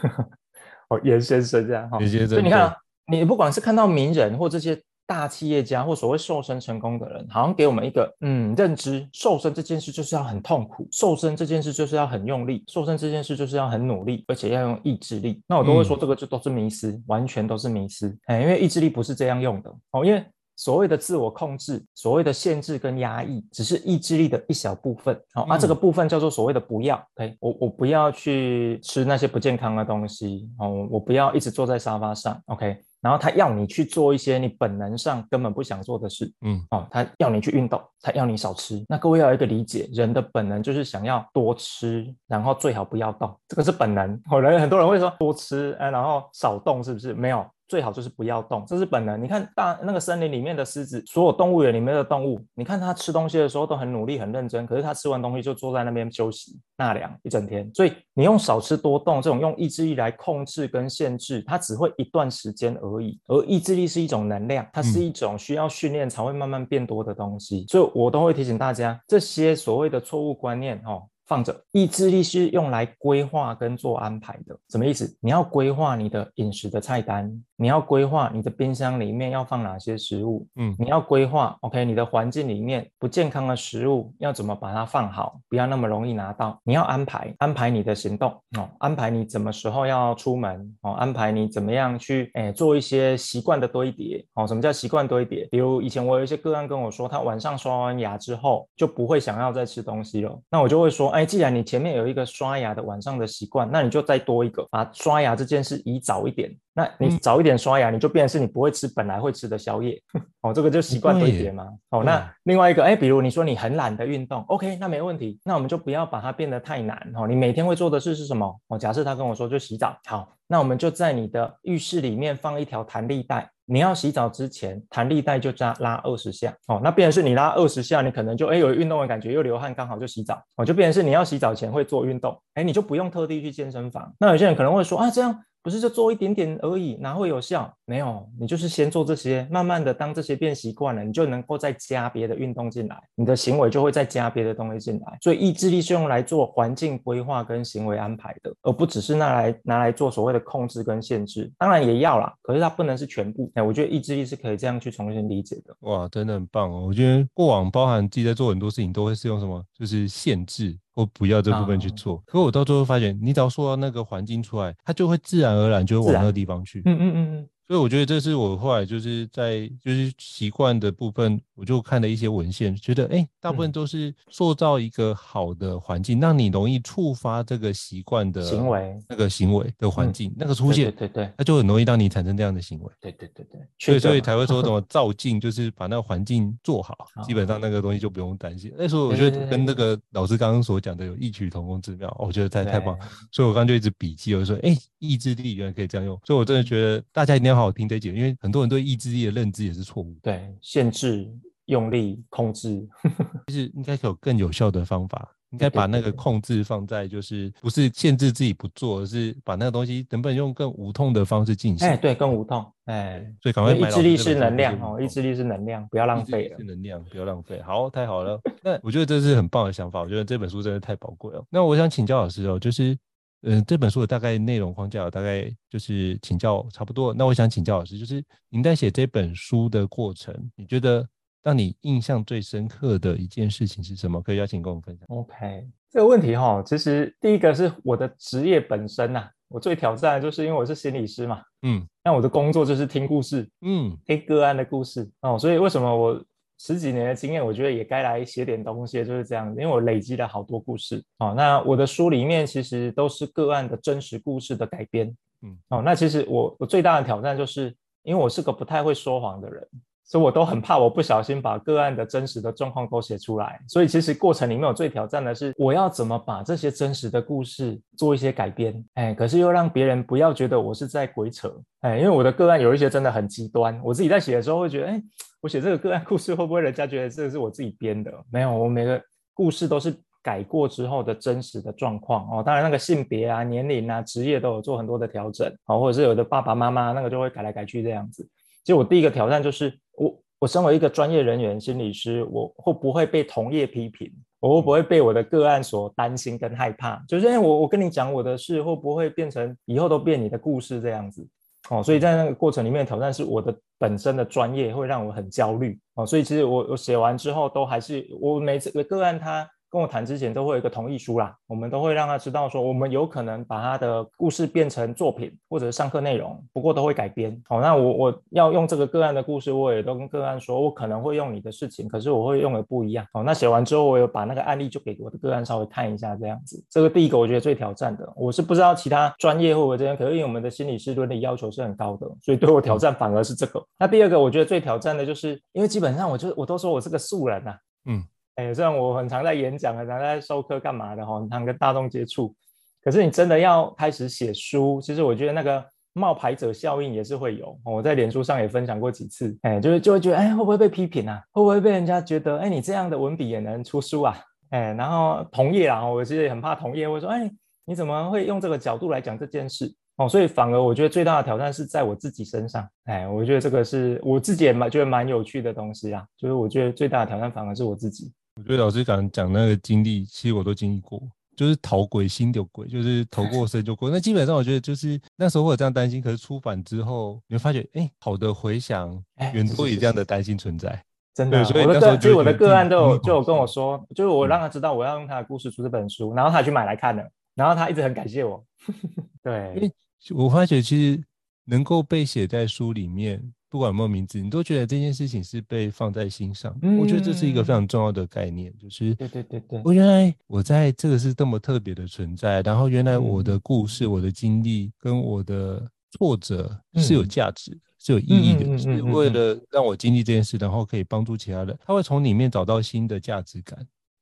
哦，严先生这样哈，所以你看啊，你不管是看到名人或这些。大企业家或所谓瘦身成功的人，好像给我们一个嗯认知，瘦身这件事就是要很痛苦，瘦身这件事就是要很用力，瘦身这件事就是要很努力，而且要用意志力。那我都会说这个就都是迷思，嗯、完全都是迷思。哎，因为意志力不是这样用的哦。因为所谓的自我控制，所谓的限制跟压抑，只是意志力的一小部分。好、哦，啊，这个部分叫做所谓的不要。OK，我我不要去吃那些不健康的东西哦，我不要一直坐在沙发上。OK。然后他要你去做一些你本能上根本不想做的事，嗯，哦，他要你去运动，他要你少吃。那各位要有一个理解，人的本能就是想要多吃，然后最好不要动，这个是本能。哦，人很多人会说多吃，哎，然后少动，是不是？没有，最好就是不要动，这是本能。你看大那个森林里面的狮子，所有动物园里面的动物，你看它吃东西的时候都很努力、很认真，可是它吃完东西就坐在那边休息纳凉一整天。所以你用少吃多动这种用意志力来控制跟限制，它只会一段时间而已。而意志力是一种能量，它是一种需要训练才会慢慢变多的东西。所以我都会提醒大家，这些所谓的错误观念，哦。放着，意志力是用来规划跟做安排的。什么意思？你要规划你的饮食的菜单，你要规划你的冰箱里面要放哪些食物，嗯，你要规划，OK，你的环境里面不健康的食物要怎么把它放好，不要那么容易拿到。你要安排，安排你的行动哦，安排你什么时候要出门哦，安排你怎么样去，哎，做一些习惯的堆叠哦。什么叫习惯堆叠？比如以前我有一些个案跟我说，他晚上刷完牙之后就不会想要再吃东西了，那我就会说，哎，既然你前面有一个刷牙的晚上的习惯，那你就再多一个，把刷牙这件事移早一点。那你早一点刷牙，你就变成是你不会吃本来会吃的宵夜。哦，这个就习惯堆叠嘛。哦，那另外一个，哎，比如你说你很懒得运动，OK，那没问题。那我们就不要把它变得太难。哦，你每天会做的事是什么？哦，假设他跟我说就洗澡。好，那我们就在你的浴室里面放一条弹力带。你要洗澡之前，弹力带就扎拉二十下哦。那变成是你拉二十下，你可能就哎有运动的感觉，又流汗，刚好就洗澡哦。就变成是你要洗澡前会做运动，哎，你就不用特地去健身房。那有些人可能会说啊，这样。不是就做一点点而已，哪会有效？没有，你就是先做这些，慢慢的，当这些变习惯了，你就能够再加别的运动进来，你的行为就会再加别的东西进来。所以意志力是用来做环境规划跟行为安排的，而不只是拿来拿来做所谓的控制跟限制。当然也要啦，可是它不能是全部。哎，我觉得意志力是可以这样去重新理解的。哇，真的很棒哦！我觉得过往包含自己在做很多事情，都会是用什么？就是限制。我不要这部分去做，可我到最后发现，你只要说到那个环境出来，它就会自然而然就会往那个地方去。嗯嗯嗯嗯。所以我觉得这是我后来就是在就是习惯的部分，我就看了一些文献，觉得哎，大部分都是塑造一个好的环境，让你容易触发这个习惯的行为，那个行为的环境那个出现，对对，那就很容易让你产生这样的行为。对对对对，所以所以才会说什么 照镜，就是把那个环境做好，基本上那个东西就不用担心。那时候我觉得跟那个老师刚刚所讲的有异曲同工之妙，我觉得太太棒。所以我刚刚就一直笔记，我就说哎，意志力原来可以这样用，所以我真的觉得大家一定要。好好听这几个，因为很多人对意志力的认知也是错误。对，限制、用力、控制，就是应该有更有效的方法。应该把那个控制放在，就是不是限制自己不做，而是把那个东西能不能用更无痛的方式进行。哎，对，更无痛。哎，所以赶快买。意志力是能量哦，意志力是能量，不要浪费了。是能量，不要浪费。好，太好了。那我觉得这是很棒的想法。我觉得这本书真的太宝贵了。那我想请教老师哦，就是。嗯，这本书的大概内容框架大概就是请教差不多。那我想请教老师，就是您在写这本书的过程，你觉得让你印象最深刻的一件事情是什么？可以邀请跟我们分享。OK，这个问题哈，其实第一个是我的职业本身呐、啊，我最挑战的就是因为我是心理师嘛，嗯，那我的工作就是听故事，嗯，听个案的故事哦，所以为什么我？十几年的经验，我觉得也该来写点东西，就是这样子。因为我累积了好多故事哦。那我的书里面其实都是个案的真实故事的改编，嗯，哦，那其实我我最大的挑战就是，因为我是个不太会说谎的人，所以我都很怕我不小心把个案的真实的状况都写出来。所以其实过程里面我最挑战的是，我要怎么把这些真实的故事做一些改编，哎，可是又让别人不要觉得我是在鬼扯，哎，因为我的个案有一些真的很极端，我自己在写的时候会觉得，哎。我写这个个案故事会不会人家觉得这个是我自己编的？没有，我每个故事都是改过之后的真实的状况哦。当然，那个性别啊、年龄啊、职业都有做很多的调整哦，或者是有的爸爸妈妈那个就会改来改去这样子。其实我第一个挑战就是，我我身为一个专业人员、心理师，我会不会被同业批评？我会不会被我的个案所担心跟害怕？就是因为我我跟你讲我的事，会不会变成以后都变你的故事这样子？哦，所以在那个过程里面，挑战是我的本身的专业会让我很焦虑哦，所以其实我我写完之后都还是我每次的个案他。跟我谈之前都会有一个同意书啦，我们都会让他知道说，我们有可能把他的故事变成作品或者是上课内容，不过都会改编。好，那我我要用这个个案的故事，我也都跟个案说，我可能会用你的事情，可是我会用的不一样。好，那写完之后，我有把那个案例就给我的个案稍微看一下，这样子。这个第一个我觉得最挑战的，我是不知道其他专业或者这样，可是因为我们的心理师伦理要求是很高的，所以对我挑战反而是这个。那第二个我觉得最挑战的就是，因为基本上我就我都说我是个素人呐、嗯。哎，虽然我很常在演讲，很常在授课，干嘛的哈，常跟大众接触。可是你真的要开始写书，其实我觉得那个冒牌者效应也是会有。我在脸书上也分享过几次，哎，就是就会觉得，哎，会不会被批评啊？会不会被人家觉得，哎，你这样的文笔也能出书啊？哎，然后同业啊，我其实也很怕同业会说，哎，你怎么会用这个角度来讲这件事？哦，所以反而我觉得最大的挑战是在我自己身上。哎，我觉得这个是我自己也蛮觉得蛮有趣的东西啊。就是我觉得最大的挑战反而是我自己。我觉得老师讲讲那个经历，其实我都经历过，就是逃鬼心有鬼，就是头过身就过。那基本上我觉得就是那时候我有这样担心，可是出版之后你会发觉，哎，好的回响远多于这样的担心存在。真的，所以我的个，就我的个案都有就有跟我说，就是我让他知道我要用他的故事出这本书，然后他去买来看了，然后他一直很感谢我。对，因为我发觉其实能够被写在书里面，不管有没有名字，你都觉得这件事情是被放在心上。嗯、我觉得这是一个非常重要的概念，就是对对对对，我原来我在这个是这么特别的存在，然后原来我的故事、嗯、我的经历跟我的挫折是有价值的。嗯是有意义的，嗯、是为了让我经历这件事，然后可以帮助其他人，他会从里面找到新的价值感。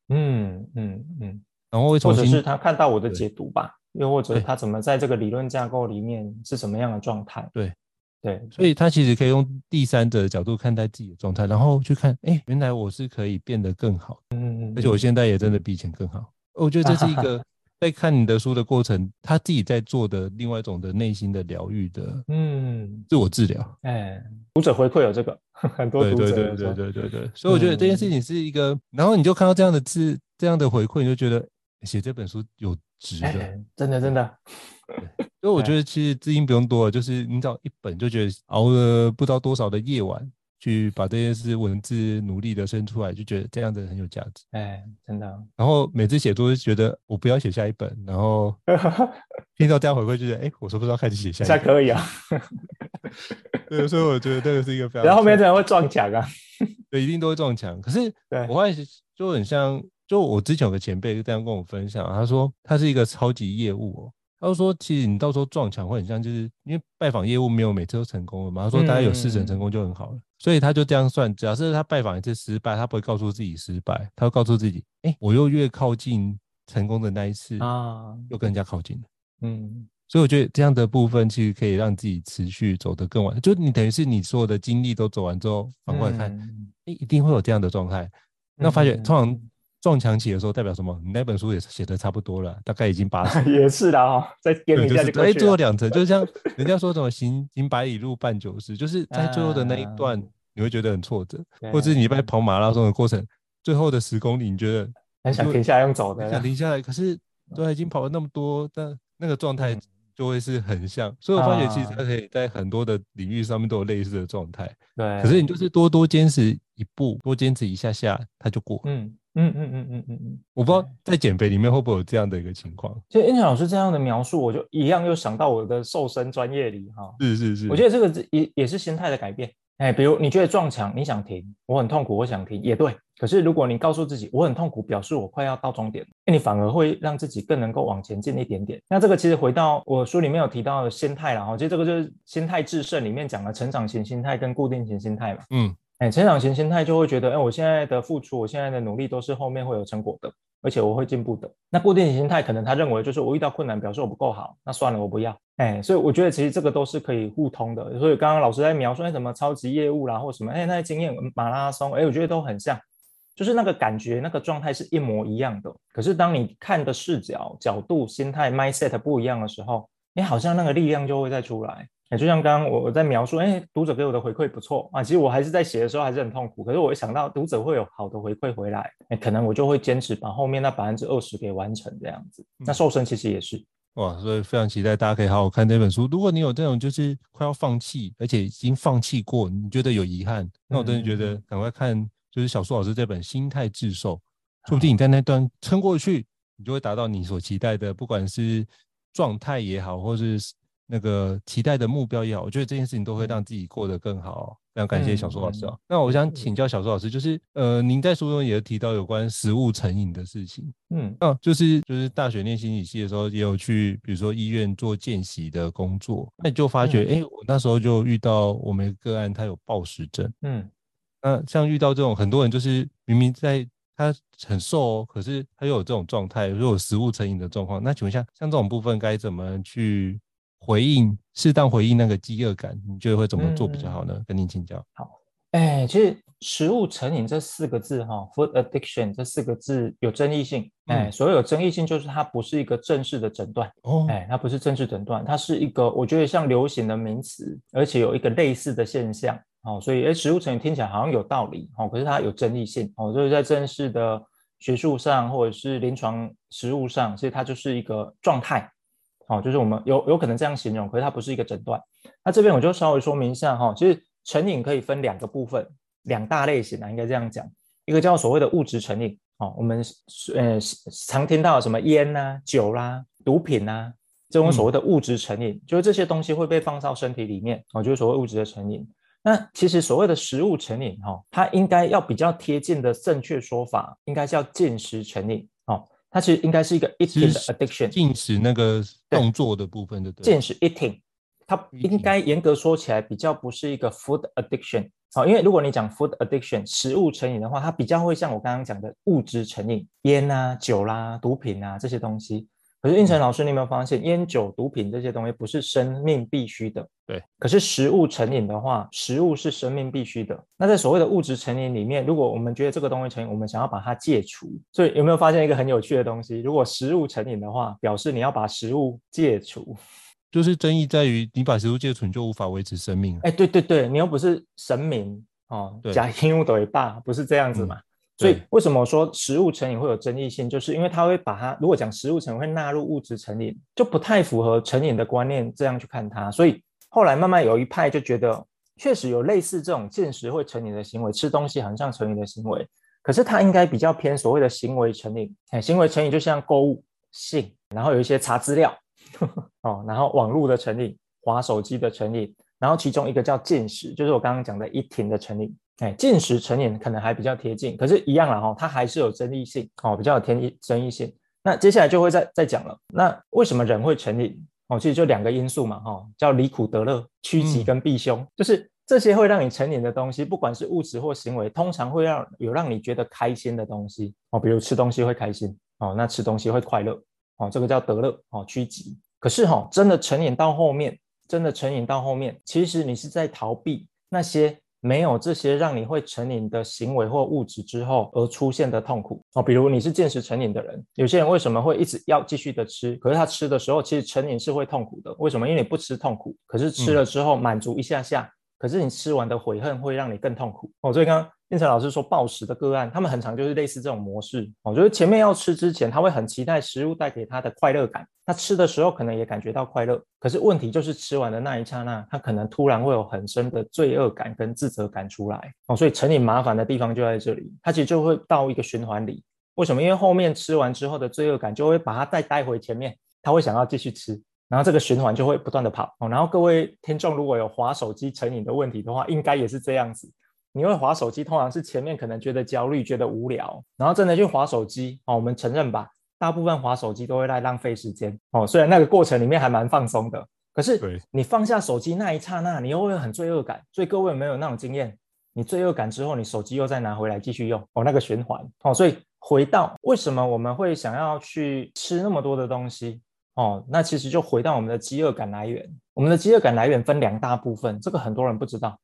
嗯嗯嗯，然后会从或者是他看到我的解读吧，又或者他怎么在这个理论架构里面是什么样的状态？对对，所以他其实可以用第三者的角度看待自己的状态，然后去看，哎，原来我是可以变得更好。嗯嗯，而且我现在也真的比以前更好。我觉得这是一 个。在看你的书的过程，他自己在做的另外一种的内心的疗愈的，嗯，自我治疗。哎，读者回馈有这个很多读者，对对对对对对对。所以我觉得这件事情是一个，嗯、然后你就看到这样的字，这样的回馈，你就觉得写这本书有值的，哎、真的真的。所以我觉得其实字音不用多了，就是你找一本就觉得熬了不知道多少的夜晚。去把这件事文字努力的生出来，就觉得这样子很有价值。哎，真的。然后每次写作就觉得我不要写下一本，然后 听到这样回馈，就觉得哎，我说不知道开始写下一本。可以啊。对，所以我觉得这个是一个非常。然后后面怎么会撞墙啊？对，一定都会撞墙。可是我发现就很像，就我之前有个前辈这样跟我分享，他说他是一个超级业务哦。他就说，其实你到时候撞墙会很像，就是因为拜访业务没有每次都成功了嘛。他说大概有四成成功就很好了，嗯、所以他就这样算，假设他拜访一次失败，他不会告诉自己失败，他会告诉自己，哎、欸，我又越靠近成功的那一次啊，又更加靠近了。嗯，所以我觉得这样的部分其实可以让自己持续走得更晚，就你等于是你所有的经历都走完之后，反过来看，哎、嗯欸，一定会有这样的状态。那发觉通常。撞墙期的时候代表什么？你那本书也写的差不多了，大概已经 八成。也是的哈、哦，再给你一下就可以。最后两层，就像 人家说什么“行行百里路半九十”，就是在最后的那一段，你会觉得很挫折，啊、或者是你在跑马拉松的过程，最后的十公里，你觉得很想停下来用走的，想停下来，可是都，已经跑了那么多，但那个状态就会是很像。所以我发觉，其实它可以在很多的领域上面都有类似的状态。对，可是你就是多多坚持一步，多坚持一下下，它就过。嗯。嗯嗯嗯嗯嗯嗯，嗯我不知道在减肥里面会不会有这样的一个情况。其实燕翔老师这样的描述，我就一样又想到我的瘦身专业里哈。是是是，我觉得这个也也是心态的改变。哎，比如你觉得撞墙，你想停，我很痛苦，我想停，也对。可是如果你告诉自己我很痛苦，表示我快要到终点，那你反而会让自己更能够往前进一点点。那这个其实回到我书里面有提到的心态了哈，其实这个就是心态致胜里面讲的成长型心态跟固定型心态嘛。嗯。哎，成长型心态就会觉得，哎，我现在的付出，我现在的努力都是后面会有成果的，而且我会进步的。那固定型心态可能他认为就是我遇到困难，表示我不够好，那算了，我不要。哎，所以我觉得其实这个都是可以互通的。所以刚刚老师在描述那什么超级业务啦，或什么哎那些经验马拉松，哎，我觉得都很像，就是那个感觉、那个状态是一模一样的。可是当你看的视角、角度、心态、mindset 不一样的时候，你，好像那个力量就会再出来。哎，就像刚刚我我在描述，哎，读者给我的回馈不错啊。其实我还是在写的时候还是很痛苦，可是我一想到读者会有好的回馈回来，哎，可能我就会坚持把后面那百分之二十给完成这样子。那瘦身其实也是哇，所以非常期待大家可以好好看这本书。如果你有这种就是快要放弃，而且已经放弃过，你觉得有遗憾，那我真的觉得赶快看，就是小树老师这本《心态致瘦》，说不定你在那段撑过去，你就会达到你所期待的，不管是状态也好，或是。那个期待的目标也好，我觉得这件事情都会让自己过得更好。非常感谢小苏老师啊。嗯、那我想请教小苏老师，就是呃，您在书中也提到有关食物成瘾的事情。嗯，啊，就是就是大学念心理系的时候，也有去比如说医院做见习的工作，那你就发觉，哎、嗯欸，我那时候就遇到我们个案，他有暴食症。嗯，那像遇到这种很多人，就是明明在他很瘦哦，可是他又有这种状态，又有食物成瘾的状况。那请问一下，像这种部分该怎么去？回应，适当回应那个饥饿感，你觉得会怎么做比较好呢？嗯、跟您请教。好，哎、欸，其实食物成瘾这四个字哈，food addiction 这四个字有争议性。哎、嗯欸，所谓有争议性，就是它不是一个正式的诊断。哦，哎、欸，它不是正式诊断，它是一个我觉得像流行的名词，而且有一个类似的现象。哦，所以哎，食物成瘾听起来好像有道理。哦，可是它有争议性。哦，就是在正式的学术上或者是临床实务上，所以它就是一个状态。哦，就是我们有有可能这样形容，可是它不是一个诊断。那这边我就稍微说明一下哈，其实成瘾可以分两个部分，两大类型啊，应该这样讲。一个叫所谓的物质成瘾，哦，我们呃常听到什么烟呐、酒啦、毒品呐、这种所谓的物质成瘾，就是这些东西会被放到身体里面，哦，就是所谓物质的成瘾。那其实所谓的食物成瘾，哈，它应该要比较贴近的正确说法，应该叫进食成瘾，它其实应该是一个 eating 的 addiction，进食那个动作的部分的，对，进食 eating，它应该严格说起来比较不是一个 food addiction，好，因为如果你讲 food addiction 食物成瘾的话，它比较会像我刚刚讲的物质成瘾，烟啊、酒啦、啊、毒品啊这些东西。可是应成老师，你有没有发现，烟酒毒品这些东西不是生命必须的？对。可是食物成瘾的话，食物是生命必须的。那在所谓的物质成瘾里面，如果我们觉得这个东西成瘾，我们想要把它戒除，所以有没有发现一个很有趣的东西？如果食物成瘾的话，表示你要把食物戒除，就是争议在于你把食物戒除，你就无法维持生命。哎，对对对，你又不是神明哦，假因物的尾巴不是这样子嘛？嗯所以为什么说食物成瘾会有争议性？就是因为它会把它，如果讲食物成瘾会纳入物质成瘾，就不太符合成瘾的观念，这样去看它。所以后来慢慢有一派就觉得，确实有类似这种进食会成瘾的行为，吃东西很像成瘾的行为，可是它应该比较偏所谓的行为成瘾。哎，行为成瘾就像购物、性，然后有一些查资料，哦，然后网络的成瘾、滑手机的成瘾，然后其中一个叫进食，就是我刚刚讲的 eating 的成瘾。哎，进食成瘾可能还比较贴近，可是，一样了哈，它还是有争议性哦，比较有天争议性。那接下来就会再再讲了。那为什么人会成瘾？哦，其实就两个因素嘛，哈，叫离苦得乐、趋吉跟避凶，嗯、就是这些会让你成瘾的东西，不管是物质或行为，通常会让有让你觉得开心的东西哦，比如吃东西会开心哦，那吃东西会快乐哦，这个叫得乐哦，趋吉。可是哈，真的成瘾到后面，真的成瘾到后面，其实你是在逃避那些。没有这些让你会成瘾的行为或物质之后而出现的痛苦哦，比如你是进食成瘾的人，有些人为什么会一直要继续的吃？可是他吃的时候其实成瘾是会痛苦的，为什么？因为你不吃痛苦，可是吃了之后满足一下下，嗯、可是你吃完的悔恨会让你更痛苦哦。所以刚刚胤丞老师说暴食的个案，他们很常就是类似这种模式哦，就是前面要吃之前，他会很期待食物带给他的快乐感。他吃的时候可能也感觉到快乐，可是问题就是吃完的那一刹那，他可能突然会有很深的罪恶感跟自责感出来哦，所以成瘾麻烦的地方就在这里，他其实就会到一个循环里。为什么？因为后面吃完之后的罪恶感就会把他再带回前面，他会想要继续吃，然后这个循环就会不断的跑哦。然后各位听众如果有滑手机成瘾的问题的话，应该也是这样子。你会滑手机，通常是前面可能觉得焦虑、觉得无聊，然后真的去滑手机哦。我们承认吧。大部分滑手机都会在浪费时间哦，虽然那个过程里面还蛮放松的，可是你放下手机那一刹那，你又会很罪恶感。所以各位有没有那种经验？你罪恶感之后，你手机又再拿回来继续用哦，那个循环哦。所以回到为什么我们会想要去吃那么多的东西哦？那其实就回到我们的饥饿感来源。我们的饥饿感来源分两大部分，这个很多人不知道。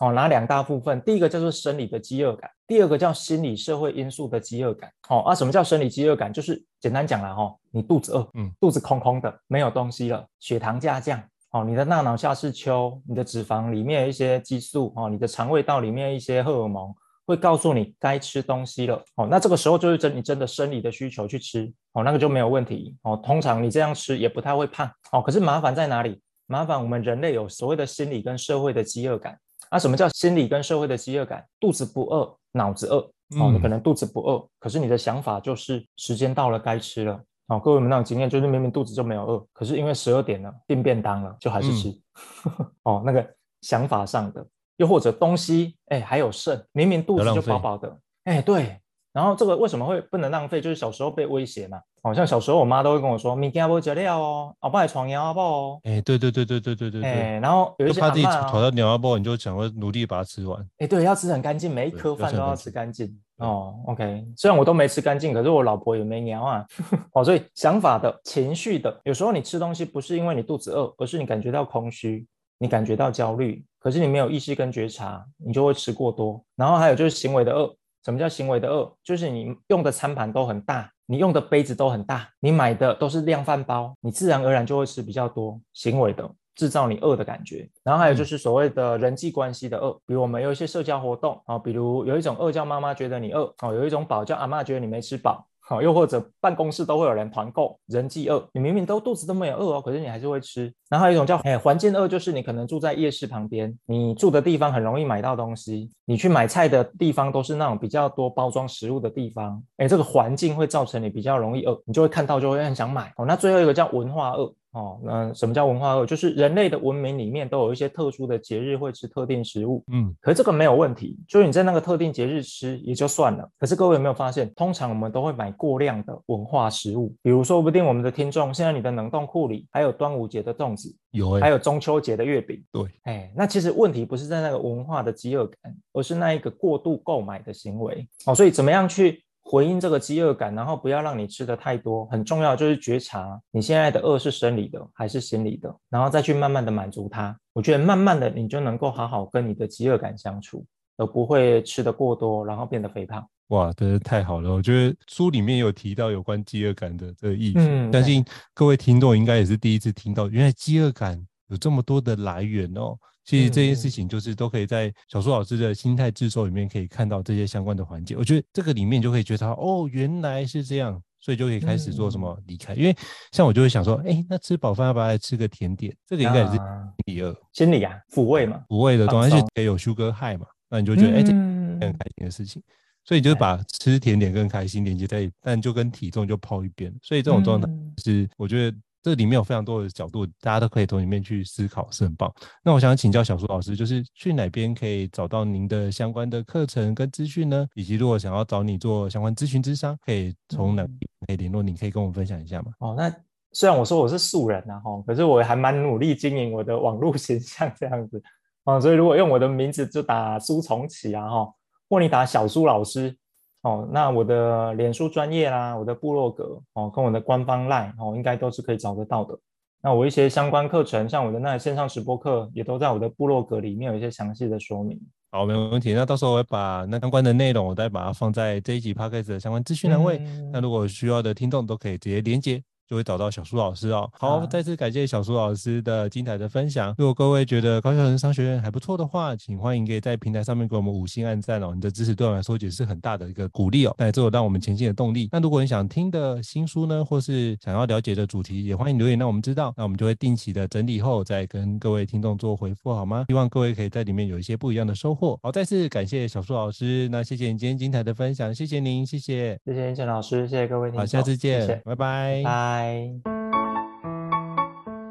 哦，哪两大部分？第一个叫做生理的饥饿感，第二个叫心理社会因素的饥饿感。哦啊，什么叫生理饥饿感？就是简单讲了哈，你肚子饿，嗯，肚子空空的，没有东西了，血糖下降，哦，你的大脑下视丘，你的脂肪里面有一些激素，哦，你的肠胃道里面一些荷尔蒙会告诉你该吃东西了。哦，那这个时候就是真你真的生理的需求去吃，哦，那个就没有问题。哦，通常你这样吃也不太会胖。哦，可是麻烦在哪里？麻烦我们人类有所谓的心理跟社会的饥饿感。啊，什么叫心理跟社会的饥饿感？肚子不饿，脑子饿。哦，你可能肚子不饿，可是你的想法就是时间到了该吃了。哦，各位有没有那种经验，就是明明肚子就没有饿，可是因为十二点了订便当了，就还是吃。嗯、哦，那个想法上的，又或者东西，哎，还有剩，明明肚子就饱饱的，哎，对。然后这个为什么会不能浪费？就是小时候被威胁嘛。好像小时候我妈都会跟我说：“明天不吃料哦，我帮你闯尿包哦。”哎，对对对对对对对对。哎，然后有一些怕自己闯到尿包，你就想要努力把它吃完。哎，对，要吃很干净，每一颗饭都要吃干净。哦，OK，虽然我都没吃干净，可是我老婆也没鸟啊。哦，所以想法的、情绪的，有时候你吃东西不是因为你肚子饿，而是你感觉到空虚，你感觉到焦虑，可是你没有意识跟觉察，你就会吃过多。然后还有就是行为的饿，什么叫行为的饿？就是你用的餐盘都很大，你用的杯子都很大，你买的都是量饭包，你自然而然就会吃比较多。行为的。制造你饿的感觉，然后还有就是所谓的人际关系的饿，比如我们有一些社交活动啊，比如有一种饿叫妈妈觉得你饿哦，有一种饱叫阿妈觉得你没吃饱。好，又或者办公室都会有人团购，人际饿，你明明都肚子都没有饿哦，可是你还是会吃。然后还有一种叫哎环境饿，就是你可能住在夜市旁边，你住的地方很容易买到东西，你去买菜的地方都是那种比较多包装食物的地方，哎，这个环境会造成你比较容易饿，你就会看到就会很想买。哦，那最后一个叫文化饿。哦，那什么叫文化饿？就是人类的文明里面都有一些特殊的节日会吃特定食物，嗯，可是这个没有问题，就是你在那个特定节日吃也就算了。可是各位有没有发现，通常我们都会买过量的文化食物，比如说不定我们的听众现在你的冷冻库里还有端午节的粽子，有、欸，还有中秋节的月饼，对，哎，那其实问题不是在那个文化的饥饿感，而是那一个过度购买的行为。哦，所以怎么样去？回应这个饥饿感，然后不要让你吃的太多，很重要就是觉察你现在的饿是生理的还是心理的，然后再去慢慢的满足它。我觉得慢慢的你就能够好好跟你的饥饿感相处，而不会吃得过多，然后变得肥胖。哇，真是太好了！我觉得书里面有提到有关饥饿感的这个议题，嗯，相信各位听众应该也是第一次听到，原来饥饿感有这么多的来源哦。其实这件事情就是都可以在小树老师的心态制作里面可以看到这些相关的环节。我觉得这个里面就可以觉得哦，原来是这样，所以就可以开始做什么离开。因为像我就会想说，哎，那吃饱饭要不要来吃个甜点？这个应该也是心理饿，心理啊，抚慰嘛，抚慰的东西，而且也有 sugar high 嘛，那你就觉得哎，这很开心的事情。所以就是把吃甜点跟开心连接在，但就跟体重就抛一边。所以这种状态是我觉得。这里面有非常多的角度，大家都可以从里面去思考，是很棒。那我想请教小苏老师，就是去哪边可以找到您的相关的课程跟资讯呢？以及如果想要找你做相关咨询之商，可以从哪边可以联络你？可以跟我们分享一下吗？哦，那虽然我说我是素人啊，哈，可是我还蛮努力经营我的网络形象这样子啊，所以如果用我的名字就打苏从启啊，哈，或你打小苏老师。哦，那我的脸书专业啦，我的部落格哦，跟我的官方 LINE 哦，应该都是可以找得到的。那我一些相关课程，像我的那线上直播课，也都在我的部落格里面有一些详细的说明。好，没问题。那到时候我会把那相关的内容，我再把它放在这一集 Podcast 的相关资讯栏位。嗯、那如果需要的听众都可以直接连接。就会找到小苏老师哦。好，再次感谢小苏老师的精彩的分享。如果各位觉得高校人生商学院还不错的话，请欢迎可以在平台上面给我们五星按赞哦。你的支持对我来说也是很大的一个鼓励哦，那也是让我们前进的动力。那如果你想听的新书呢，或是想要了解的主题，也欢迎留言让我们知道。那我们就会定期的整理后再跟各位听众做回复，好吗？希望各位可以在里面有一些不一样的收获。好，再次感谢小苏老师，那谢谢你今天精彩的分享，谢谢您，谢谢，谢谢英老师，谢谢各位听众，好，下次见，谢谢拜拜，拜。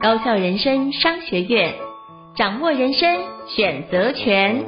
高校人生商学院，掌握人生选择权。